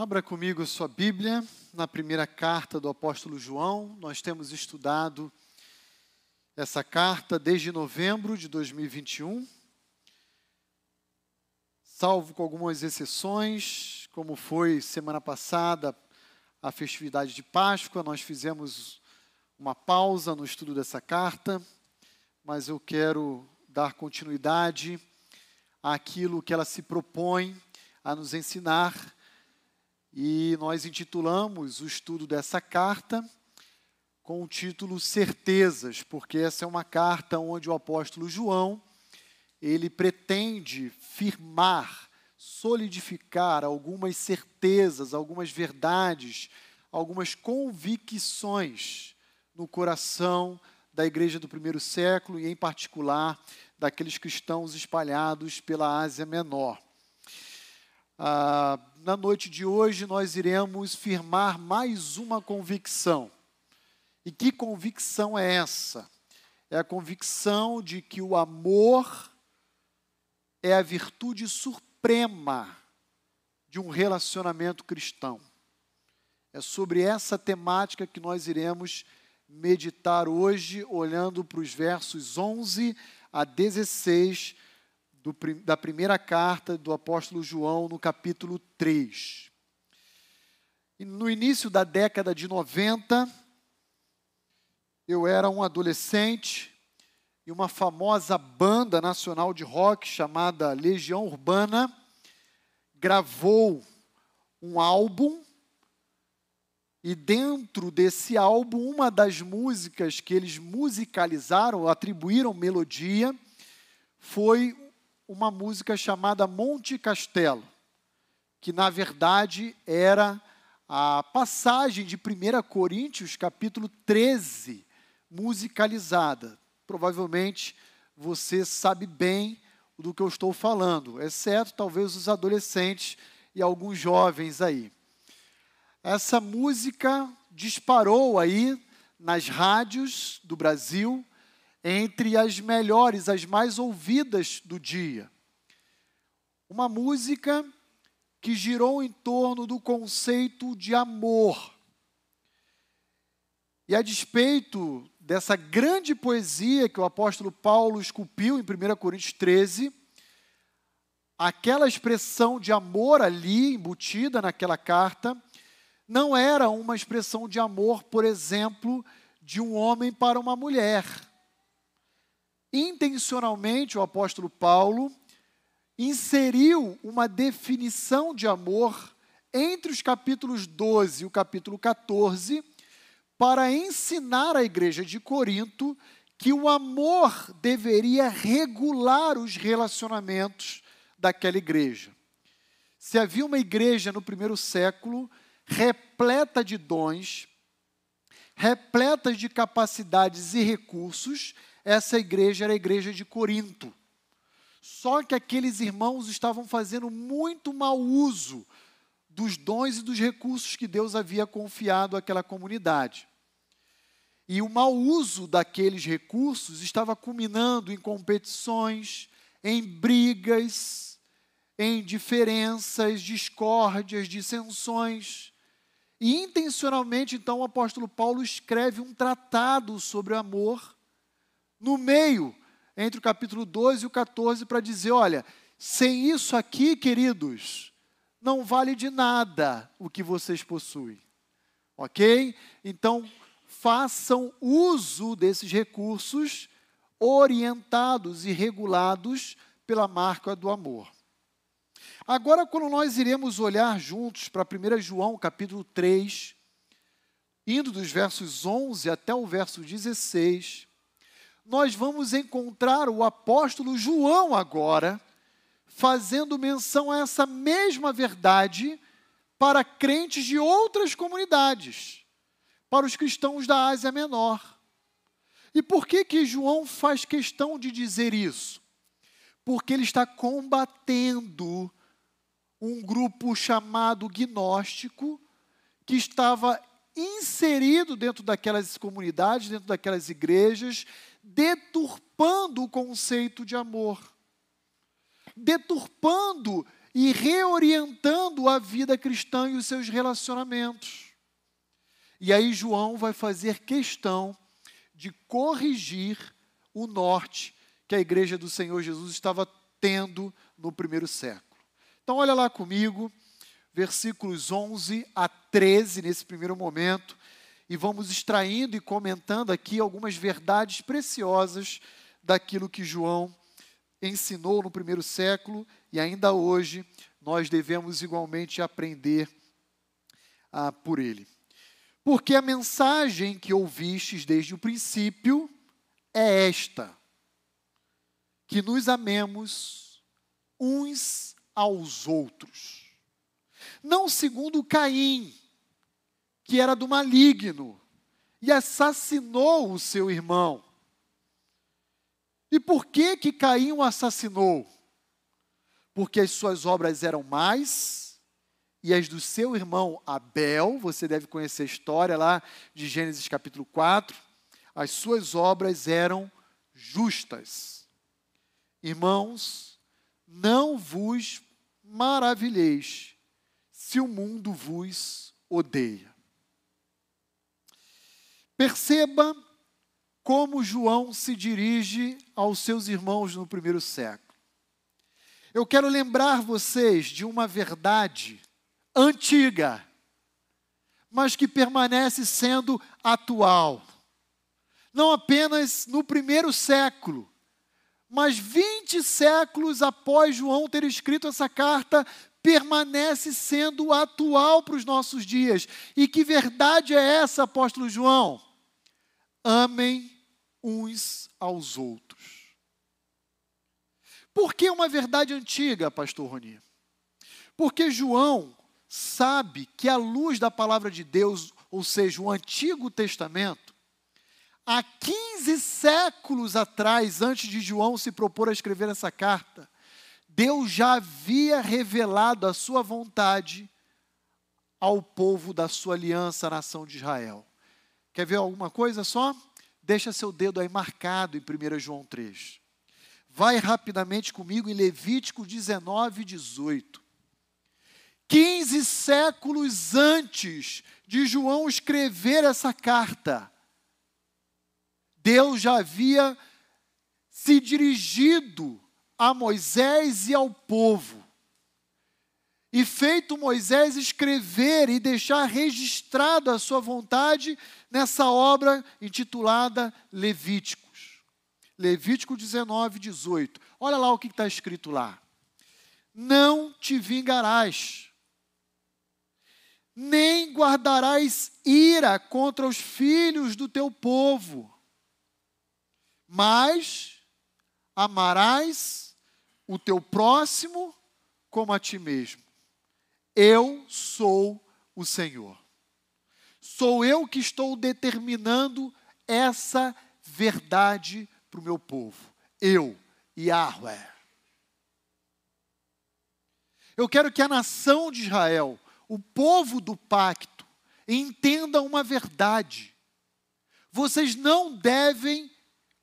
Abra comigo sua Bíblia na primeira carta do apóstolo João. Nós temos estudado essa carta desde novembro de 2021, salvo com algumas exceções, como foi semana passada a festividade de Páscoa, nós fizemos uma pausa no estudo dessa carta, mas eu quero dar continuidade àquilo que ela se propõe a nos ensinar e nós intitulamos o estudo dessa carta com o título Certezas, porque essa é uma carta onde o apóstolo João ele pretende firmar, solidificar algumas certezas, algumas verdades, algumas convicções no coração da igreja do primeiro século e, em particular, daqueles cristãos espalhados pela Ásia Menor. Ah, na noite de hoje, nós iremos firmar mais uma convicção. E que convicção é essa? É a convicção de que o amor é a virtude suprema de um relacionamento cristão. É sobre essa temática que nós iremos meditar hoje, olhando para os versos 11 a 16 do, da primeira carta do apóstolo João, no capítulo 3. E no início da década de 90, eu era um adolescente e uma famosa banda nacional de rock chamada Legião Urbana gravou um álbum e dentro desse álbum, uma das músicas que eles musicalizaram, atribuíram melodia, foi uma música chamada Monte Castelo, que na verdade era a passagem de 1 Coríntios, capítulo 13, musicalizada. Provavelmente você sabe bem do que eu estou falando, exceto talvez os adolescentes e alguns jovens aí. Essa música disparou aí nas rádios do Brasil, entre as melhores, as mais ouvidas do dia. Uma música que girou em torno do conceito de amor. E a despeito dessa grande poesia que o apóstolo Paulo esculpiu em 1 Coríntios 13, aquela expressão de amor ali embutida naquela carta não era uma expressão de amor, por exemplo, de um homem para uma mulher intencionalmente o apóstolo Paulo inseriu uma definição de amor entre os capítulos 12 e o capítulo 14 para ensinar à igreja de Corinto que o amor deveria regular os relacionamentos daquela igreja. Se havia uma igreja no primeiro século repleta de dons, repleta de capacidades e recursos, essa igreja era a igreja de Corinto. Só que aqueles irmãos estavam fazendo muito mau uso dos dons e dos recursos que Deus havia confiado àquela comunidade. E o mau uso daqueles recursos estava culminando em competições, em brigas, em diferenças, discórdias, dissensões. E intencionalmente, então, o apóstolo Paulo escreve um tratado sobre o amor no meio, entre o capítulo 12 e o 14, para dizer: olha, sem isso aqui, queridos, não vale de nada o que vocês possuem. Ok? Então, façam uso desses recursos orientados e regulados pela marca do amor. Agora, quando nós iremos olhar juntos para 1 João, capítulo 3, indo dos versos 11 até o verso 16, nós vamos encontrar o apóstolo João agora fazendo menção a essa mesma verdade para crentes de outras comunidades, para os cristãos da Ásia Menor. E por que que João faz questão de dizer isso? Porque ele está combatendo um grupo chamado gnóstico que estava inserido dentro daquelas comunidades, dentro daquelas igrejas, deturpando o conceito de amor, deturpando e reorientando a vida cristã e os seus relacionamentos. E aí João vai fazer questão de corrigir o norte que a igreja do Senhor Jesus estava tendo no primeiro século. Então, olha lá comigo, versículos 11 a 13, nesse primeiro momento, e vamos extraindo e comentando aqui algumas verdades preciosas daquilo que João ensinou no primeiro século e ainda hoje nós devemos igualmente aprender ah, por ele. Porque a mensagem que ouvistes desde o princípio é esta: que nos amemos uns aos outros. Não segundo Caim, que era do maligno e assassinou o seu irmão. E por que que Caim o assassinou? Porque as suas obras eram mais e as do seu irmão Abel, você deve conhecer a história lá de Gênesis capítulo 4, as suas obras eram justas. Irmãos, não vos maravilheis se o mundo vos odeia. Perceba como João se dirige aos seus irmãos no primeiro século. Eu quero lembrar vocês de uma verdade antiga, mas que permanece sendo atual. Não apenas no primeiro século, mas 20 séculos após João ter escrito essa carta, permanece sendo atual para os nossos dias. E que verdade é essa, apóstolo João? Amem uns aos outros. Por que uma verdade antiga, pastor Roni? Porque João sabe que a luz da palavra de Deus, ou seja, o Antigo Testamento, há 15 séculos atrás, antes de João se propor a escrever essa carta, Deus já havia revelado a sua vontade ao povo da sua aliança, a nação de Israel. Quer ver alguma coisa só? Deixa seu dedo aí marcado em 1 João 3. Vai rapidamente comigo em Levítico 19, 18. 15 séculos antes de João escrever essa carta, Deus já havia se dirigido a Moisés e ao povo, e feito Moisés escrever e deixar registrado a sua vontade nessa obra intitulada Levíticos. Levítico 19, 18. Olha lá o que está escrito lá. Não te vingarás, nem guardarás ira contra os filhos do teu povo, mas amarás o teu próximo como a ti mesmo. Eu sou o Senhor. Sou eu que estou determinando essa verdade para o meu povo. Eu, Yahweh. Eu quero que a nação de Israel, o povo do pacto, entenda uma verdade. Vocês não devem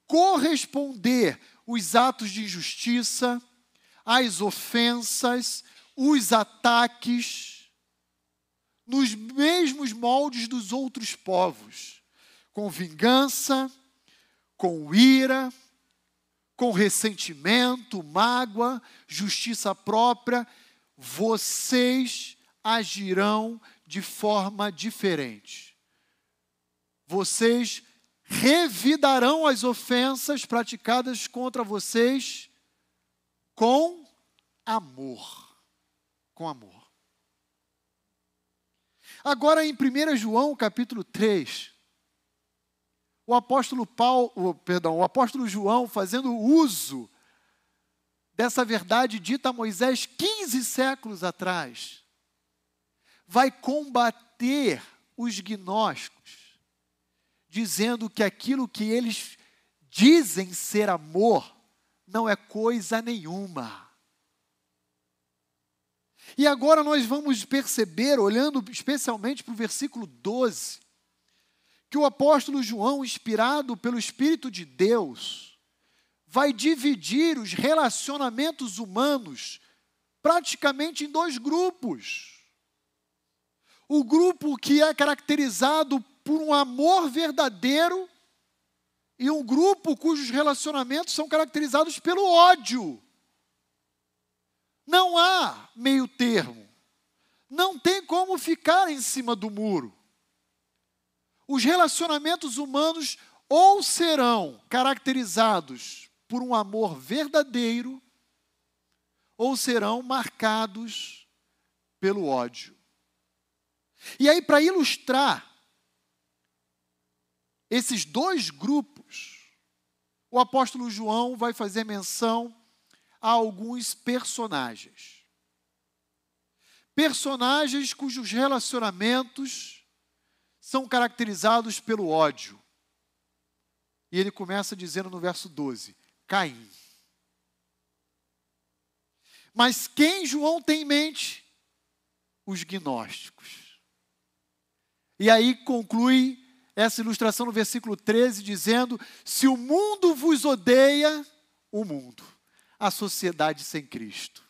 corresponder os atos de injustiça, as ofensas, os ataques, nos mesmos moldes dos outros povos, com vingança, com ira, com ressentimento, mágoa, justiça própria, vocês agirão de forma diferente. Vocês revidarão as ofensas praticadas contra vocês com amor. Com amor. Agora em 1 João, capítulo 3, o apóstolo Paulo, perdão, o apóstolo João fazendo uso dessa verdade dita a Moisés 15 séculos atrás, vai combater os gnósticos, dizendo que aquilo que eles dizem ser amor não é coisa nenhuma. E agora nós vamos perceber, olhando especialmente para o versículo 12, que o apóstolo João, inspirado pelo Espírito de Deus, vai dividir os relacionamentos humanos praticamente em dois grupos. O grupo que é caracterizado por um amor verdadeiro e um grupo cujos relacionamentos são caracterizados pelo ódio. Não há meio termo. Não tem como ficar em cima do muro. Os relacionamentos humanos ou serão caracterizados por um amor verdadeiro, ou serão marcados pelo ódio. E aí, para ilustrar esses dois grupos, o apóstolo João vai fazer menção a alguns personagens. Personagens cujos relacionamentos são caracterizados pelo ódio. E ele começa dizendo no verso 12: Caim. Mas quem João tem em mente? Os gnósticos. E aí conclui essa ilustração no versículo 13, dizendo: Se o mundo vos odeia, o mundo, a sociedade sem Cristo.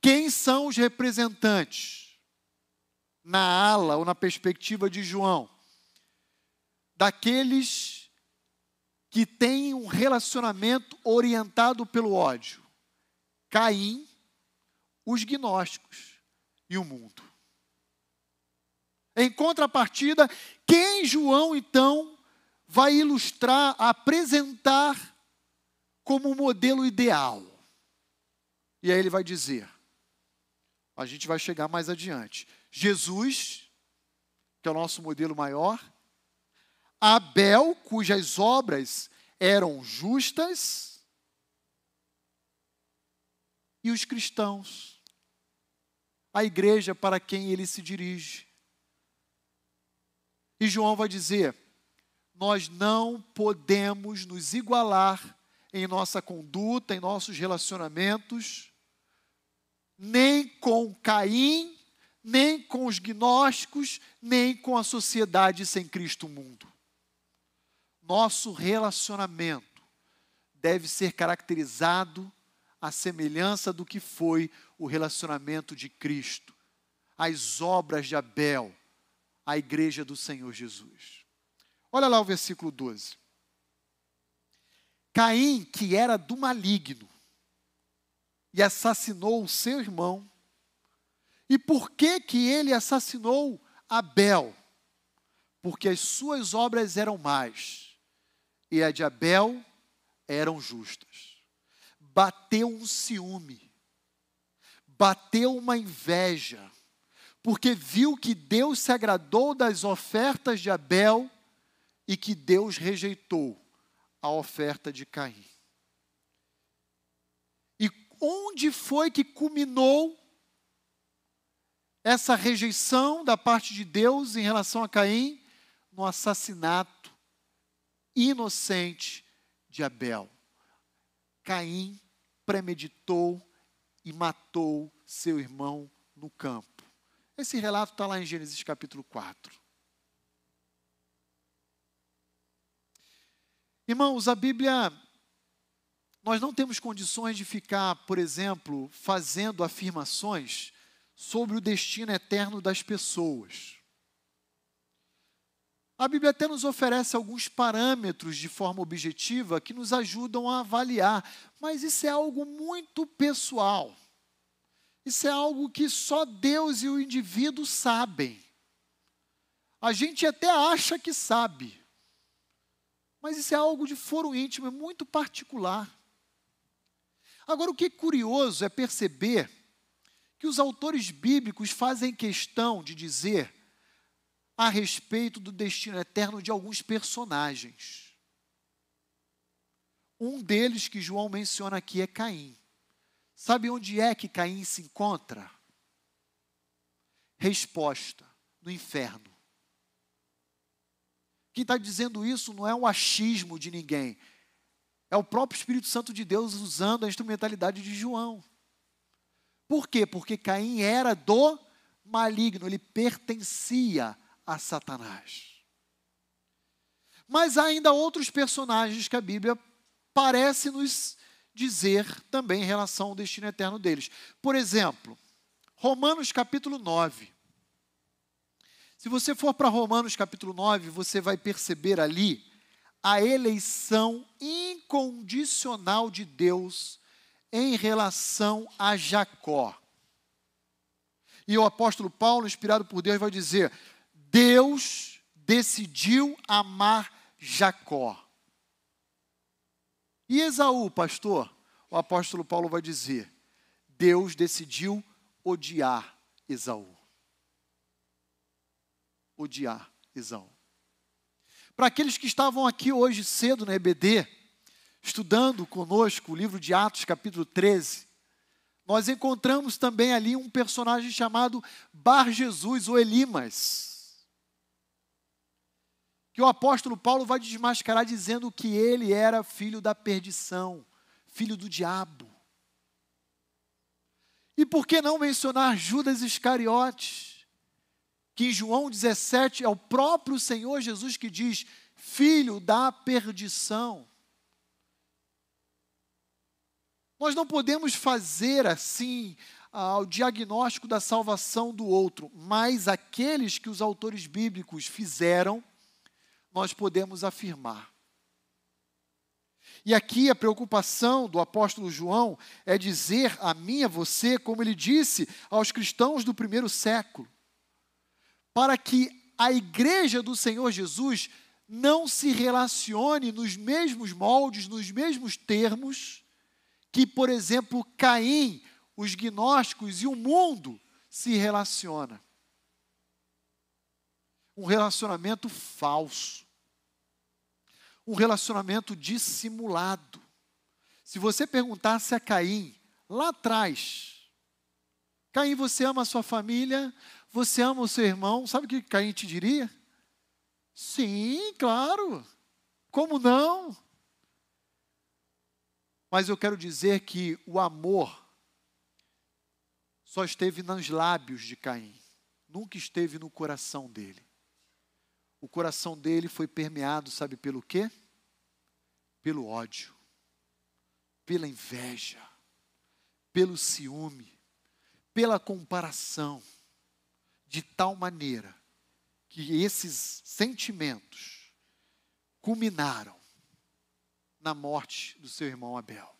Quem são os representantes? Na ala ou na perspectiva de João, daqueles que têm um relacionamento orientado pelo ódio. Caim, os gnósticos e o mundo. Em contrapartida, quem João então vai ilustrar, apresentar como modelo ideal? E aí ele vai dizer: a gente vai chegar mais adiante. Jesus, que é o nosso modelo maior, Abel, cujas obras eram justas, e os cristãos, a igreja para quem ele se dirige. E João vai dizer: nós não podemos nos igualar em nossa conduta, em nossos relacionamentos, nem com Caim, nem com os gnósticos, nem com a sociedade sem Cristo mundo. Nosso relacionamento deve ser caracterizado à semelhança do que foi o relacionamento de Cristo, as obras de Abel, a igreja do Senhor Jesus. Olha lá o versículo 12. Caim, que era do maligno, e assassinou o seu irmão. E por que que ele assassinou Abel? Porque as suas obras eram más e a de Abel eram justas. Bateu um ciúme, bateu uma inveja, porque viu que Deus se agradou das ofertas de Abel e que Deus rejeitou a oferta de Caim. E onde foi que culminou essa rejeição da parte de Deus em relação a Caim? No assassinato inocente de Abel. Caim premeditou e matou seu irmão no campo. Esse relato está lá em Gênesis capítulo 4. Irmãos, a Bíblia, nós não temos condições de ficar, por exemplo, fazendo afirmações sobre o destino eterno das pessoas. A Bíblia até nos oferece alguns parâmetros de forma objetiva que nos ajudam a avaliar, mas isso é algo muito pessoal. Isso é algo que só Deus e o indivíduo sabem. A gente até acha que sabe, mas isso é algo de foro íntimo, é muito particular. Agora, o que é curioso é perceber que os autores bíblicos fazem questão de dizer a respeito do destino eterno de alguns personagens. Um deles que João menciona aqui é Caim. Sabe onde é que Caim se encontra? Resposta: no inferno. Quem está dizendo isso não é um achismo de ninguém, é o próprio Espírito Santo de Deus usando a instrumentalidade de João. Por quê? Porque Caim era do maligno, ele pertencia a Satanás. Mas há ainda outros personagens que a Bíblia parece nos dizer também em relação ao destino eterno deles. Por exemplo, Romanos capítulo 9. Se você for para Romanos capítulo 9, você vai perceber ali a eleição incondicional de Deus em relação a Jacó. E o apóstolo Paulo, inspirado por Deus, vai dizer: Deus decidiu amar Jacó. E Esaú, pastor? O apóstolo Paulo vai dizer: Deus decidiu odiar Esaú. Odiar Esaú. Para aqueles que estavam aqui hoje cedo na EBD, estudando conosco o livro de Atos, capítulo 13, nós encontramos também ali um personagem chamado Bar Jesus ou Elimas, que o apóstolo Paulo vai desmascarar dizendo que ele era filho da perdição, filho do diabo. E por que não mencionar Judas Iscariotes? Que João 17 é o próprio Senhor Jesus que diz: filho da perdição. Nós não podemos fazer assim ah, o diagnóstico da salvação do outro, mas aqueles que os autores bíblicos fizeram, nós podemos afirmar. E aqui a preocupação do apóstolo João é dizer a mim a você, como ele disse aos cristãos do primeiro século: para que a igreja do Senhor Jesus não se relacione nos mesmos moldes, nos mesmos termos que, por exemplo, Caim, os gnósticos e o mundo se relaciona. Um relacionamento falso. Um relacionamento dissimulado. Se você perguntasse a Caim, lá atrás, Caim, você ama a sua família? Você ama o seu irmão? Sabe o que Caim te diria? Sim, claro. Como não? Mas eu quero dizer que o amor só esteve nos lábios de Caim, nunca esteve no coração dele. O coração dele foi permeado, sabe pelo quê? Pelo ódio, pela inveja, pelo ciúme, pela comparação de tal maneira que esses sentimentos culminaram na morte do seu irmão Abel.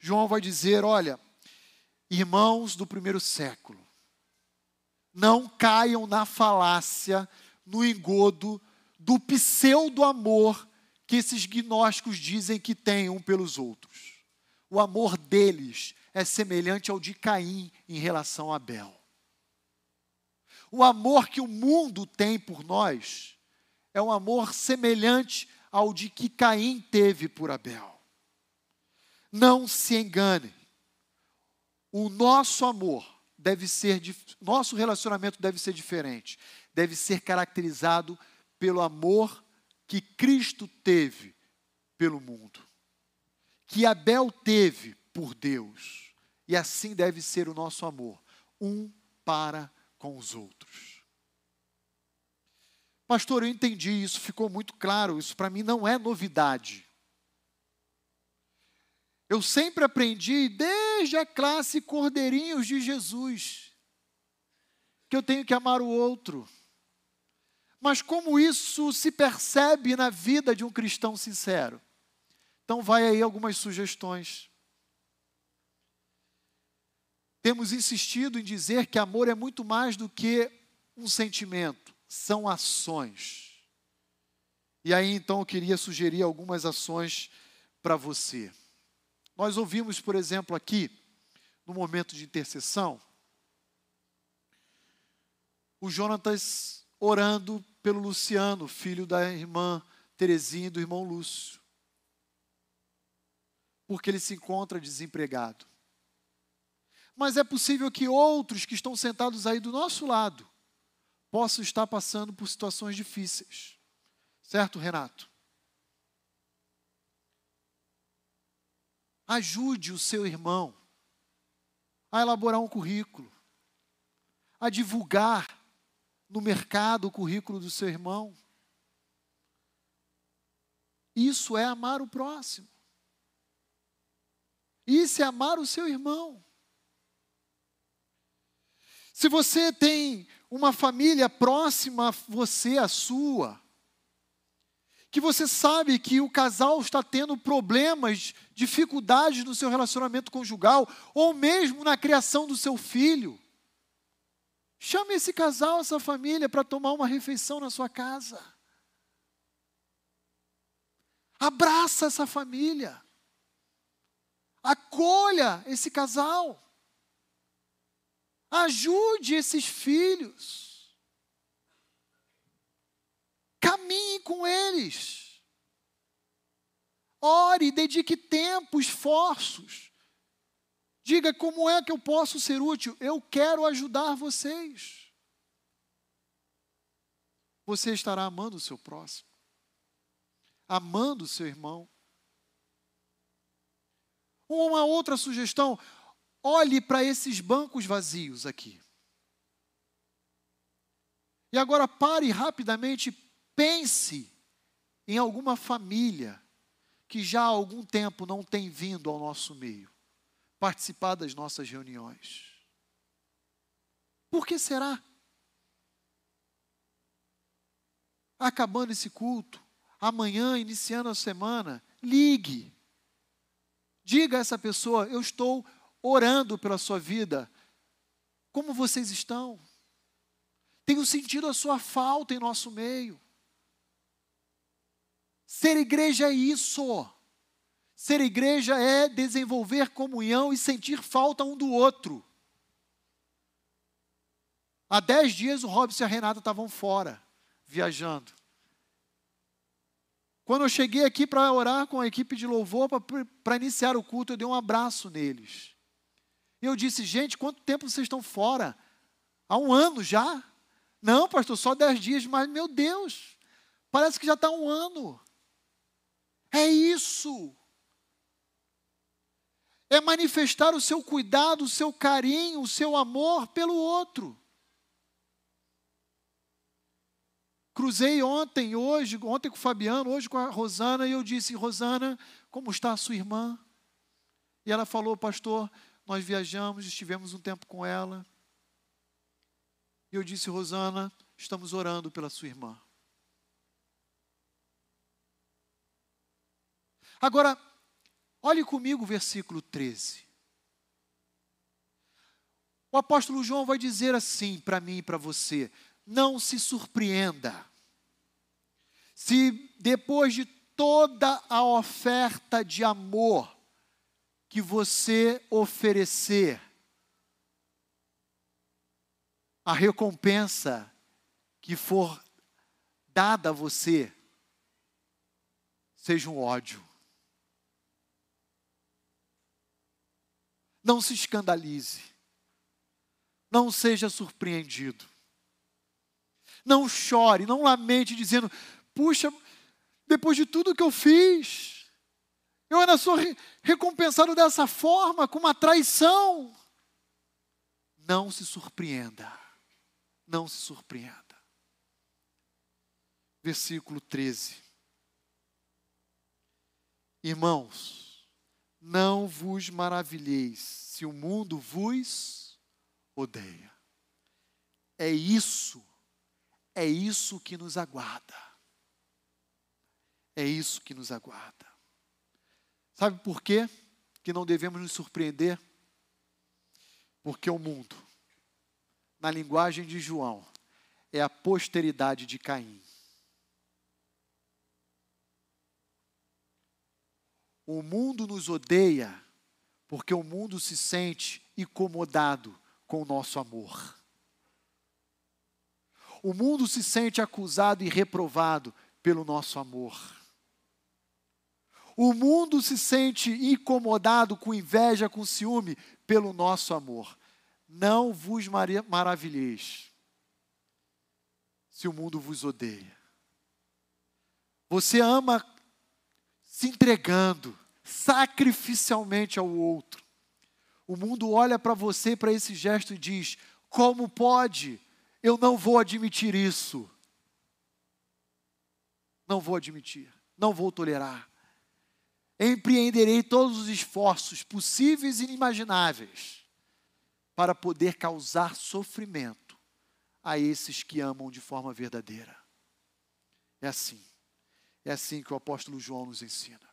João vai dizer: olha, irmãos do primeiro século, não caiam na falácia, no engodo do pseudo-amor que esses gnósticos dizem que têm um pelos outros. O amor deles é semelhante ao de Caim em relação a Abel. O amor que o mundo tem por nós é um amor semelhante ao de que Caim teve por Abel. Não se engane. O nosso amor deve ser, nosso relacionamento deve ser diferente. Deve ser caracterizado pelo amor que Cristo teve pelo mundo, que Abel teve por Deus. E assim deve ser o nosso amor, um para com os outros. Pastor, eu entendi isso, ficou muito claro, isso para mim não é novidade. Eu sempre aprendi, desde a classe Cordeirinhos de Jesus, que eu tenho que amar o outro. Mas como isso se percebe na vida de um cristão sincero? Então, vai aí algumas sugestões. Temos insistido em dizer que amor é muito mais do que um sentimento, são ações. E aí então eu queria sugerir algumas ações para você. Nós ouvimos, por exemplo, aqui, no momento de intercessão, o Jonatas orando pelo Luciano, filho da irmã Terezinha e do irmão Lúcio, porque ele se encontra desempregado. Mas é possível que outros que estão sentados aí do nosso lado possam estar passando por situações difíceis. Certo, Renato? Ajude o seu irmão a elaborar um currículo, a divulgar no mercado o currículo do seu irmão. Isso é amar o próximo. Isso é amar o seu irmão. Se você tem uma família próxima a você, a sua, que você sabe que o casal está tendo problemas, dificuldades no seu relacionamento conjugal, ou mesmo na criação do seu filho, chame esse casal, essa família, para tomar uma refeição na sua casa. Abraça essa família. Acolha esse casal. Ajude esses filhos. Caminhe com eles. Ore, dedique tempo, esforços. Diga como é que eu posso ser útil. Eu quero ajudar vocês. Você estará amando o seu próximo, amando o seu irmão. Uma outra sugestão: olhe para esses bancos vazios aqui. E agora pare rapidamente, pense em alguma família que já há algum tempo não tem vindo ao nosso meio, participar das nossas reuniões. Por que será? Acabando esse culto, amanhã, iniciando a semana, ligue. Diga a essa pessoa: eu estou orando pela sua vida. Como vocês estão? Tenho sentido a sua falta em nosso meio. Ser igreja é isso. Ser igreja é desenvolver comunhão e sentir falta um do outro. Há dez dias o Robson e a Renata estavam fora, viajando. Quando eu cheguei aqui para orar com a equipe de louvor, para iniciar o culto, eu dei um abraço neles. E eu disse, gente, quanto tempo vocês estão fora? Há um ano já? Não, pastor, só dez dias, mas meu Deus, parece que já está um ano. É isso. É manifestar o seu cuidado, o seu carinho, o seu amor pelo outro. Cruzei ontem, hoje, ontem com o Fabiano, hoje com a Rosana, e eu disse, Rosana, como está a sua irmã? E ela falou, pastor, nós viajamos, estivemos um tempo com ela. E eu disse, Rosana, estamos orando pela sua irmã. Agora, olhe comigo o versículo 13. O apóstolo João vai dizer assim para mim e para você: não se surpreenda se depois de toda a oferta de amor que você oferecer, a recompensa que for dada a você seja um ódio. Não se escandalize. Não seja surpreendido. Não chore, não lamente dizendo: puxa, depois de tudo que eu fiz, eu ainda sou recompensado dessa forma, com uma traição. Não se surpreenda. Não se surpreenda. Versículo 13. Irmãos, não vos maravilheis se o mundo vos odeia. É isso, é isso que nos aguarda. É isso que nos aguarda. Sabe por quê que não devemos nos surpreender? Porque o mundo, na linguagem de João, é a posteridade de Caim. O mundo nos odeia porque o mundo se sente incomodado com o nosso amor. O mundo se sente acusado e reprovado pelo nosso amor. O mundo se sente incomodado com inveja, com ciúme, pelo nosso amor. Não vos maravilheis se o mundo vos odeia. Você ama se entregando sacrificialmente ao outro. O mundo olha para você, para esse gesto e diz: Como pode? Eu não vou admitir isso. Não vou admitir, não vou tolerar. Empreenderei todos os esforços possíveis e inimagináveis para poder causar sofrimento a esses que amam de forma verdadeira. É assim. É assim que o apóstolo João nos ensina.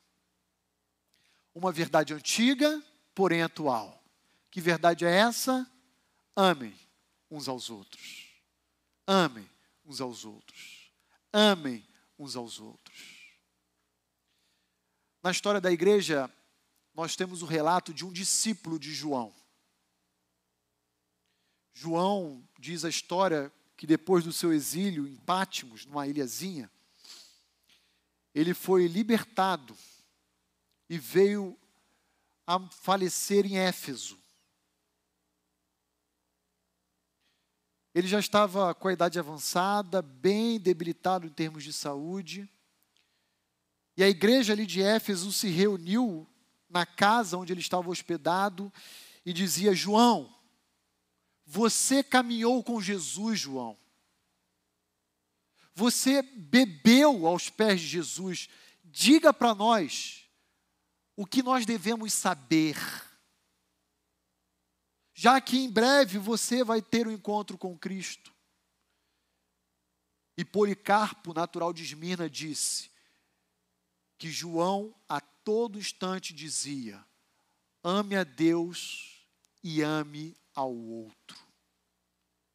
Uma verdade antiga, porém atual. Que verdade é essa? Amem uns aos outros. Amem uns aos outros. Amem uns aos outros. Na história da igreja, nós temos o relato de um discípulo de João. João diz a história que depois do seu exílio em Pátimos, numa ilhazinha, ele foi libertado e veio a falecer em Éfeso. Ele já estava com a idade avançada, bem debilitado em termos de saúde. E a igreja ali de Éfeso se reuniu na casa onde ele estava hospedado e dizia: João, você caminhou com Jesus, João. Você bebeu aos pés de Jesus. Diga para nós o que nós devemos saber já que em breve você vai ter o um encontro com Cristo. E Policarpo, natural de Esmirna, disse que João a todo instante dizia: ame a Deus e ame ao outro.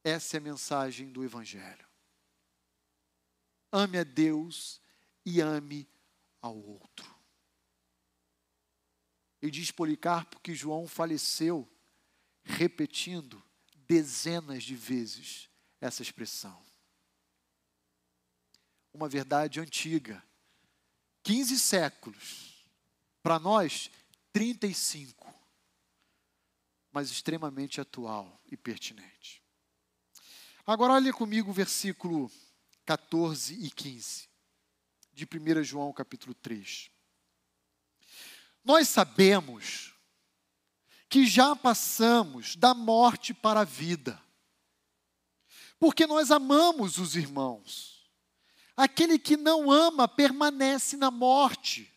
Essa é a mensagem do Evangelho. Ame a Deus e ame ao outro. E diz Policarpo que João faleceu repetindo dezenas de vezes essa expressão. Uma verdade antiga, 15 séculos, para nós, 35, mas extremamente atual e pertinente. Agora, olhe comigo o versículo 14 e 15 de 1 João capítulo 3. Nós sabemos que já passamos da morte para a vida. Porque nós amamos os irmãos. Aquele que não ama permanece na morte,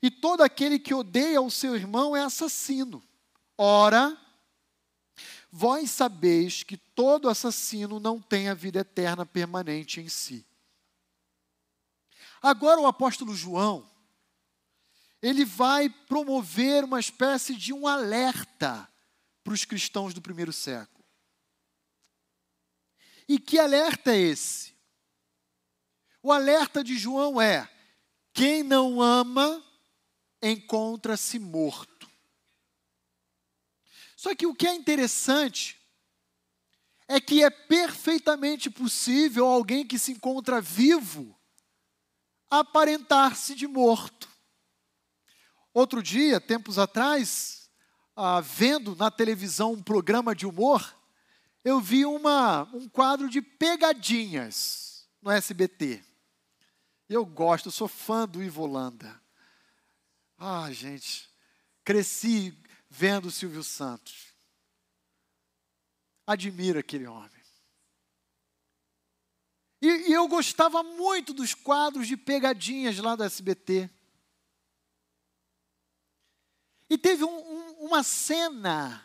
e todo aquele que odeia o seu irmão é assassino. Ora, vós sabeis que todo assassino não tem a vida eterna permanente em si. Agora o apóstolo João ele vai promover uma espécie de um alerta para os cristãos do primeiro século. E que alerta é esse? O alerta de João é: quem não ama encontra-se morto. Só que o que é interessante é que é perfeitamente possível alguém que se encontra vivo aparentar-se de morto. Outro dia, tempos atrás, ah, vendo na televisão um programa de humor, eu vi uma, um quadro de pegadinhas no SBT. Eu gosto, sou fã do Ivolanda. Ah, gente, cresci vendo o Silvio Santos. Admiro aquele homem. E, e eu gostava muito dos quadros de pegadinhas lá do SBT. E teve um, um, uma cena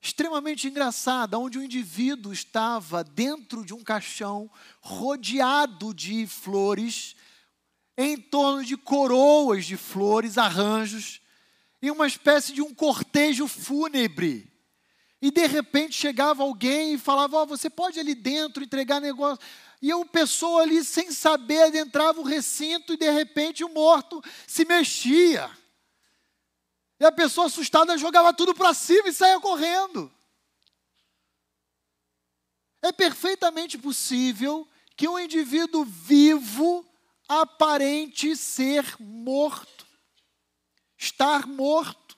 extremamente engraçada, onde o indivíduo estava dentro de um caixão, rodeado de flores, em torno de coroas de flores, arranjos, em uma espécie de um cortejo fúnebre. E de repente chegava alguém e falava: oh, você pode ali dentro entregar negócio. E o pessoa ali, sem saber, adentrava o recinto e de repente o morto se mexia. E a pessoa assustada jogava tudo para cima e saía correndo. É perfeitamente possível que um indivíduo vivo aparente ser morto, estar morto.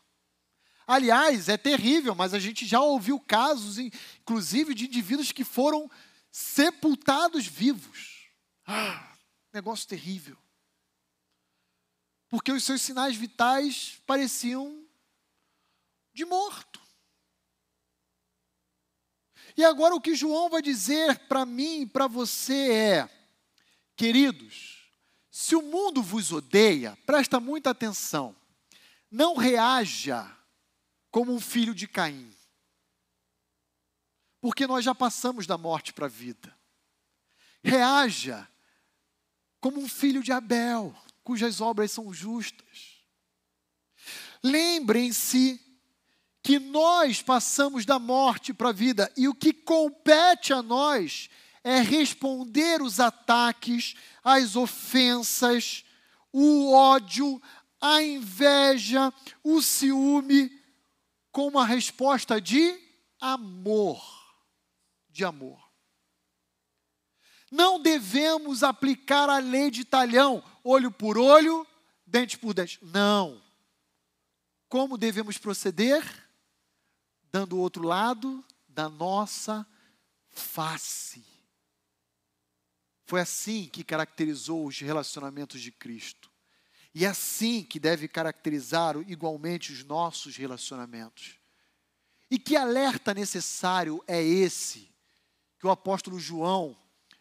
Aliás, é terrível, mas a gente já ouviu casos, inclusive, de indivíduos que foram sepultados vivos. Ah, negócio terrível porque os seus sinais vitais pareciam de morto. E agora o que João vai dizer para mim e para você é: queridos, se o mundo vos odeia, presta muita atenção. não reaja como um filho de Caim. Porque nós já passamos da morte para a vida. Reaja como um filho de Abel, cujas obras são justas. Lembrem-se que nós passamos da morte para a vida e o que compete a nós é responder os ataques, as ofensas, o ódio, a inveja, o ciúme, com uma resposta de amor. De amor. Não devemos aplicar a lei de talhão, olho por olho, dente por dente. Não. Como devemos proceder? Dando o outro lado da nossa face. Foi assim que caracterizou os relacionamentos de Cristo. E é assim que deve caracterizar igualmente os nossos relacionamentos. E que alerta necessário é esse que o apóstolo João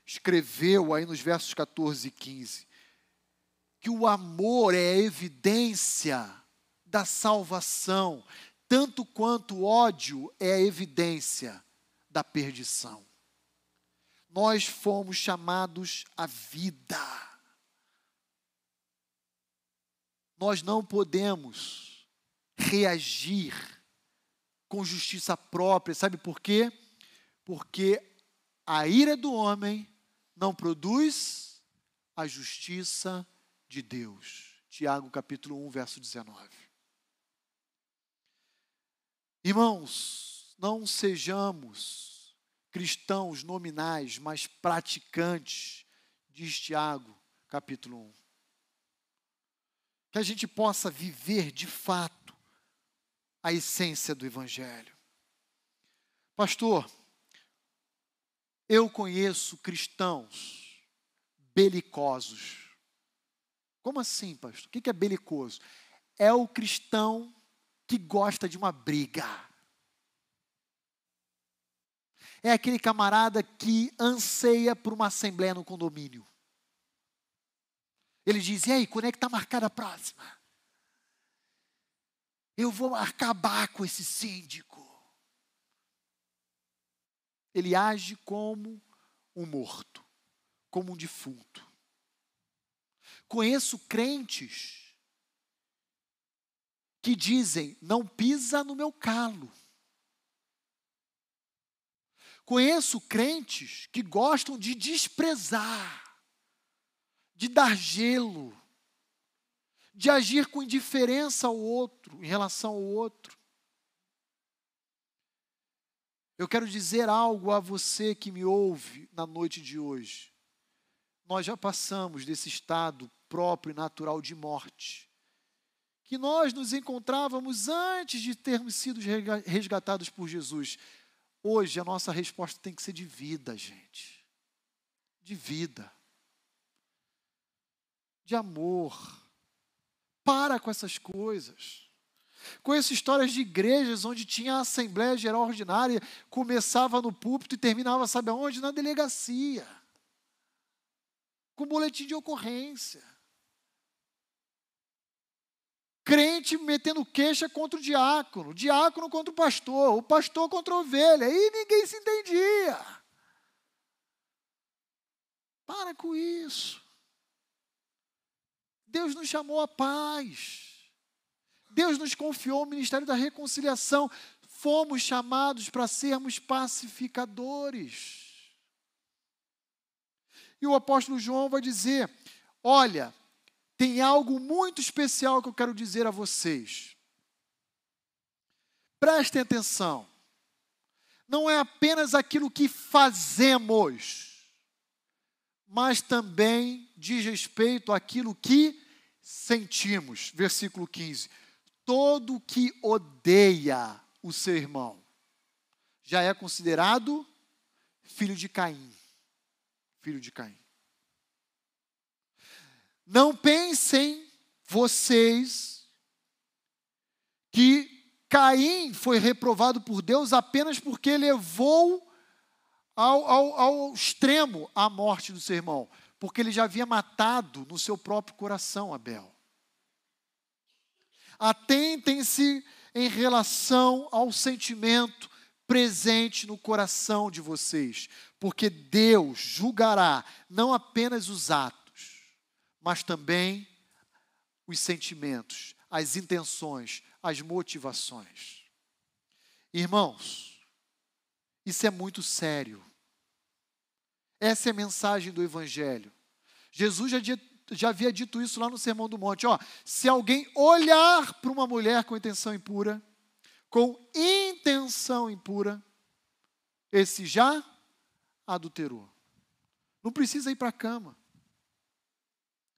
escreveu aí nos versos 14 e 15? Que o amor é a evidência da salvação, tanto quanto o ódio é a evidência da perdição nós fomos chamados à vida. Nós não podemos reagir com justiça própria, sabe por quê? Porque a ira do homem não produz a justiça de Deus. Tiago capítulo 1, verso 19. Irmãos, não sejamos cristãos nominais, mas praticantes, diz Tiago, capítulo 1. Que a gente possa viver de fato a essência do Evangelho. Pastor, eu conheço cristãos belicosos. Como assim, pastor? O que é belicoso? É o cristão que gosta de uma briga é aquele camarada que anseia por uma assembleia no condomínio. Ele diz: E aí, quando é que está marcada a próxima? Eu vou acabar com esse síndico. Ele age como um morto, como um defunto. Conheço crentes que dizem: Não pisa no meu calo. Conheço crentes que gostam de desprezar, de dar gelo, de agir com indiferença ao outro, em relação ao outro. Eu quero dizer algo a você que me ouve na noite de hoje. Nós já passamos desse estado próprio e natural de morte, que nós nos encontrávamos antes de termos sido resgatados por Jesus. Hoje a nossa resposta tem que ser de vida, gente. De vida. De amor. Para com essas coisas. Conheço histórias de igrejas onde tinha a Assembleia Geral Ordinária, começava no púlpito e terminava, sabe aonde? Na delegacia. Com boletim de ocorrência crente metendo queixa contra o diácono, diácono contra o pastor, o pastor contra a ovelha, e ninguém se entendia. Para com isso. Deus nos chamou à paz. Deus nos confiou o ministério da reconciliação. Fomos chamados para sermos pacificadores. E o apóstolo João vai dizer: olha, tem algo muito especial que eu quero dizer a vocês. Prestem atenção. Não é apenas aquilo que fazemos, mas também diz respeito àquilo que sentimos. Versículo 15. Todo que odeia o seu irmão já é considerado filho de Caim. Filho de Caim. Não pensem vocês que Caim foi reprovado por Deus apenas porque levou ao, ao, ao extremo a morte do seu irmão, porque ele já havia matado no seu próprio coração Abel. Atentem-se em relação ao sentimento presente no coração de vocês, porque Deus julgará não apenas os atos, mas também os sentimentos, as intenções, as motivações. Irmãos, isso é muito sério. Essa é a mensagem do Evangelho. Jesus já, já havia dito isso lá no Sermão do Monte. Ó, se alguém olhar para uma mulher com intenção impura, com intenção impura, esse já adulterou. Não precisa ir para a cama.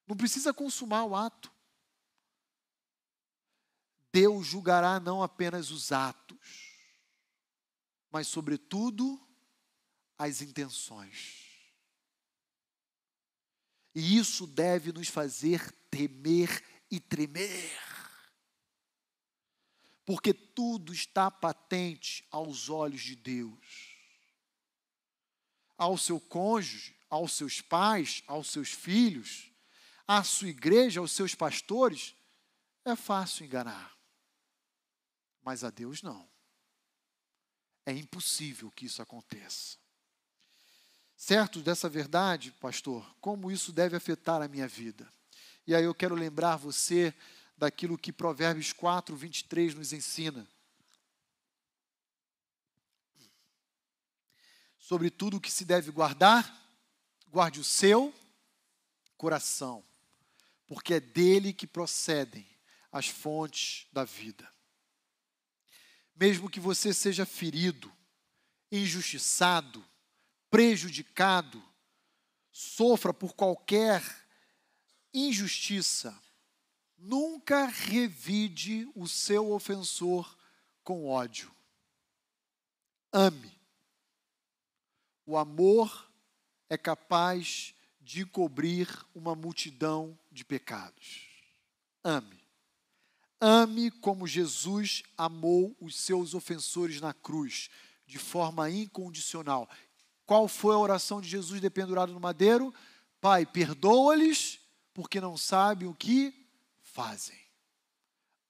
Não precisa consumar o ato. Deus julgará não apenas os atos, mas, sobretudo, as intenções. E isso deve nos fazer temer e tremer. Porque tudo está patente aos olhos de Deus. Ao seu cônjuge, aos seus pais, aos seus filhos, à sua igreja, aos seus pastores, é fácil enganar. Mas a Deus não. É impossível que isso aconteça. Certo dessa verdade, pastor, como isso deve afetar a minha vida? E aí eu quero lembrar você daquilo que Provérbios 4, 23 nos ensina. Sobre tudo o que se deve guardar, guarde o seu coração, porque é dele que procedem as fontes da vida. Mesmo que você seja ferido, injustiçado, prejudicado, sofra por qualquer injustiça, nunca revide o seu ofensor com ódio. Ame. O amor é capaz de cobrir uma multidão de pecados. Ame. Ame como Jesus amou os seus ofensores na cruz, de forma incondicional. Qual foi a oração de Jesus dependurado no madeiro? Pai, perdoa-lhes, porque não sabem o que fazem.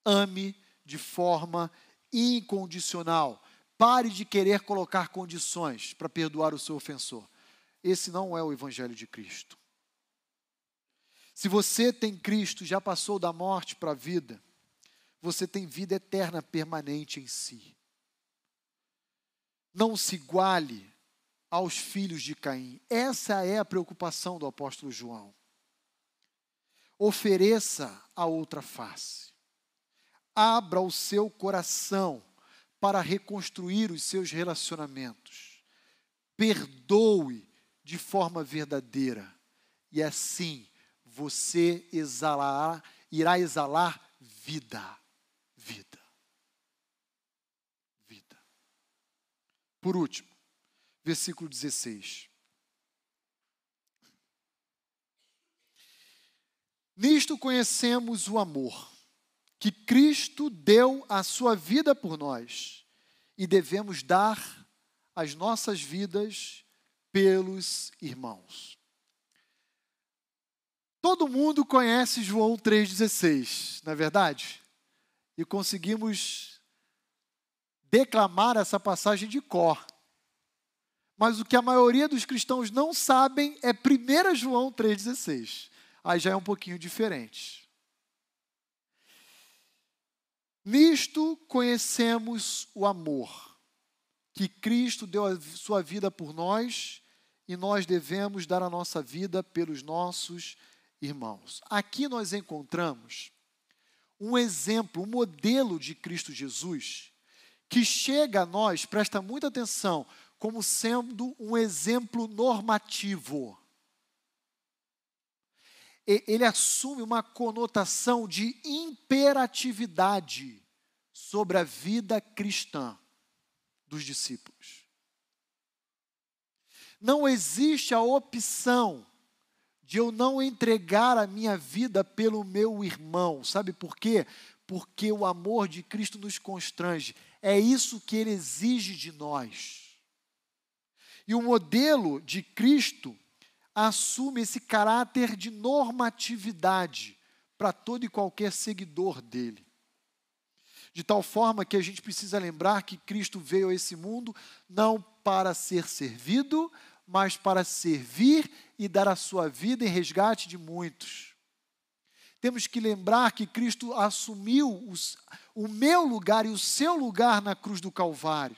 Ame de forma incondicional. Pare de querer colocar condições para perdoar o seu ofensor. Esse não é o Evangelho de Cristo. Se você tem Cristo, já passou da morte para a vida, você tem vida eterna permanente em si. Não se iguale aos filhos de Caim. Essa é a preocupação do apóstolo João. Ofereça a outra face. Abra o seu coração para reconstruir os seus relacionamentos. Perdoe de forma verdadeira. E assim você exalará, irá exalar vida. Vida. Vida. Por último, versículo 16. Nisto conhecemos o amor, que Cristo deu a sua vida por nós, e devemos dar as nossas vidas pelos irmãos. Todo mundo conhece João 3,16, não é verdade? E conseguimos declamar essa passagem de cor. Mas o que a maioria dos cristãos não sabem é 1 João 3,16. Aí já é um pouquinho diferente. Nisto conhecemos o amor, que Cristo deu a sua vida por nós e nós devemos dar a nossa vida pelos nossos irmãos. Aqui nós encontramos um exemplo, um modelo de Cristo Jesus, que chega a nós, presta muita atenção, como sendo um exemplo normativo. Ele assume uma conotação de imperatividade sobre a vida cristã dos discípulos. Não existe a opção de eu não entregar a minha vida pelo meu irmão. Sabe por quê? Porque o amor de Cristo nos constrange. É isso que ele exige de nós. E o modelo de Cristo assume esse caráter de normatividade para todo e qualquer seguidor dele. De tal forma que a gente precisa lembrar que Cristo veio a esse mundo não para ser servido, mas para servir e dar a sua vida em resgate de muitos. Temos que lembrar que Cristo assumiu os, o meu lugar e o seu lugar na cruz do Calvário,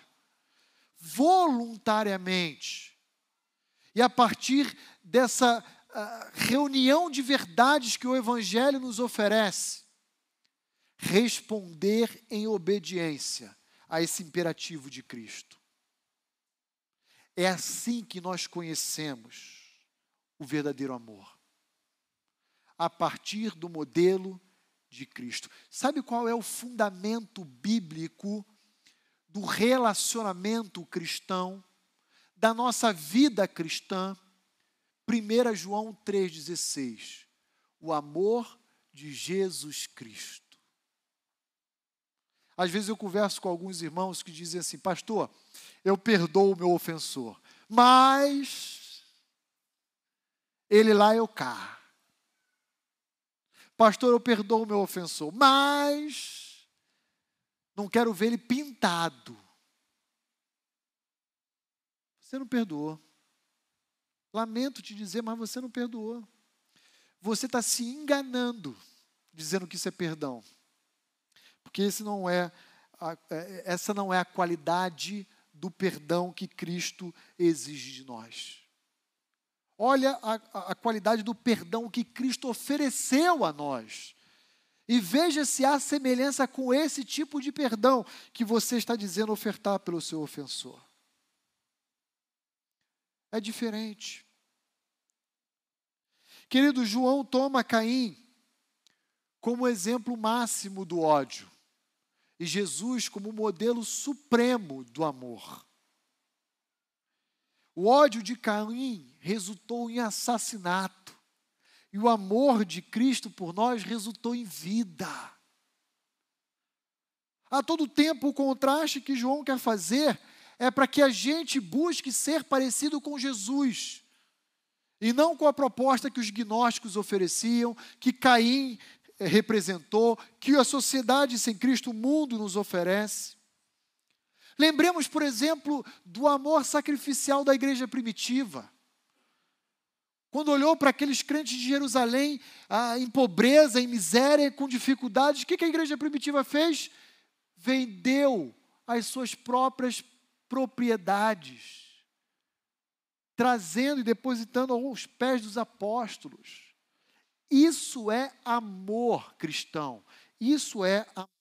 voluntariamente. E a partir dessa uh, reunião de verdades que o Evangelho nos oferece, responder em obediência a esse imperativo de Cristo. É assim que nós conhecemos o verdadeiro amor. A partir do modelo de Cristo. Sabe qual é o fundamento bíblico do relacionamento cristão, da nossa vida cristã? 1 João 3,16. O amor de Jesus Cristo. Às vezes eu converso com alguns irmãos que dizem assim, pastor, eu perdoo o meu ofensor, mas ele lá eu cá. Pastor, eu perdoo o meu ofensor, mas não quero ver ele pintado. Você não perdoou. Lamento te dizer, mas você não perdoou. Você está se enganando dizendo que isso é perdão. Porque esse não é a, é, essa não é a qualidade do perdão que Cristo exige de nós. Olha a, a qualidade do perdão que Cristo ofereceu a nós. E veja se há semelhança com esse tipo de perdão que você está dizendo ofertar pelo seu ofensor. É diferente. Querido, João toma Caim como exemplo máximo do ódio e Jesus como modelo supremo do amor. O ódio de Caim resultou em assassinato, e o amor de Cristo por nós resultou em vida. A todo tempo, o contraste que João quer fazer é para que a gente busque ser parecido com Jesus. E não com a proposta que os gnósticos ofereciam, que Caim eh, representou, que a sociedade sem Cristo, o mundo, nos oferece. Lembremos, por exemplo, do amor sacrificial da igreja primitiva. Quando olhou para aqueles crentes de Jerusalém ah, em pobreza, em miséria, com dificuldades, o que a igreja primitiva fez? Vendeu as suas próprias propriedades, trazendo e depositando aos pés dos apóstolos. Isso é amor cristão. Isso é amor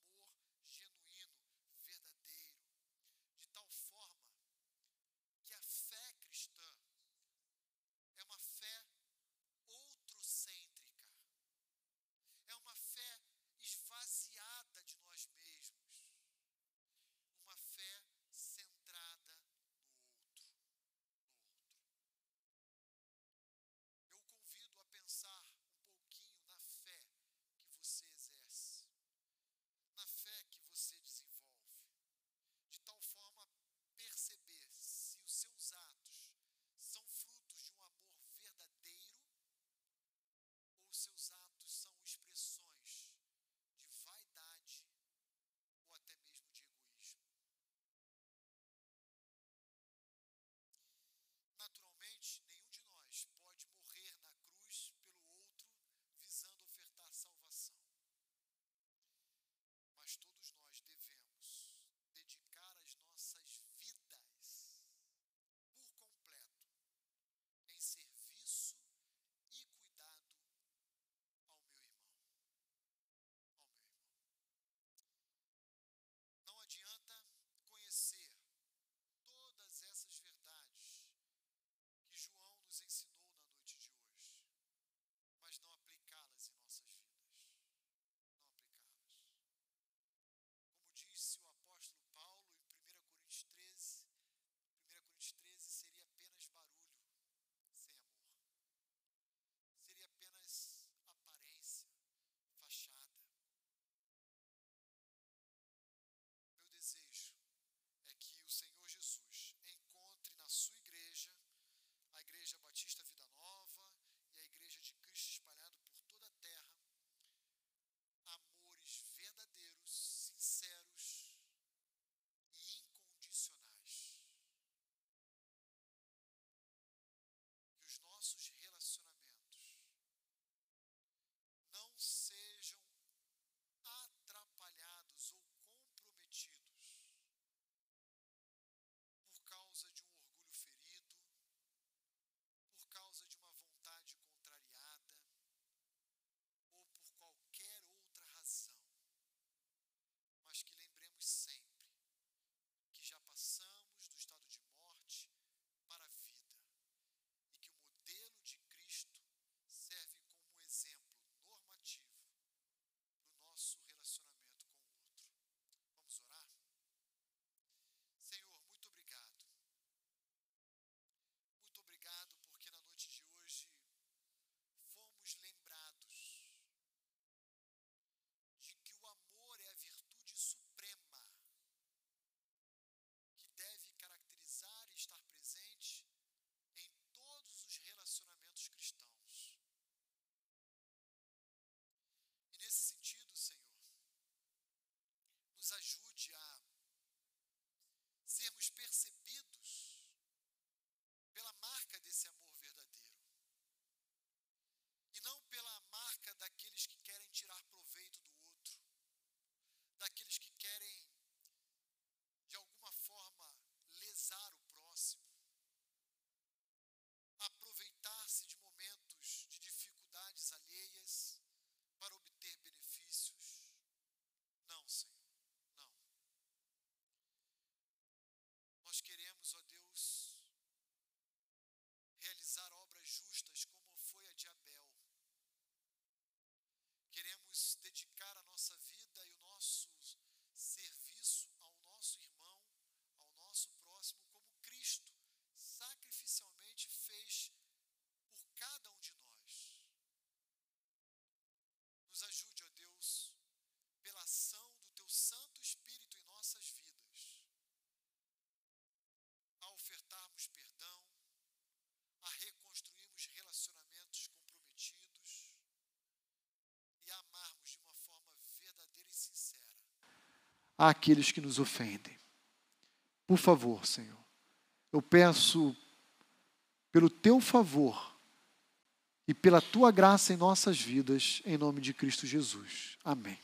nossa vida àqueles que nos ofendem. Por favor, Senhor, eu peço pelo teu favor e pela tua graça em nossas vidas, em nome de Cristo Jesus. Amém.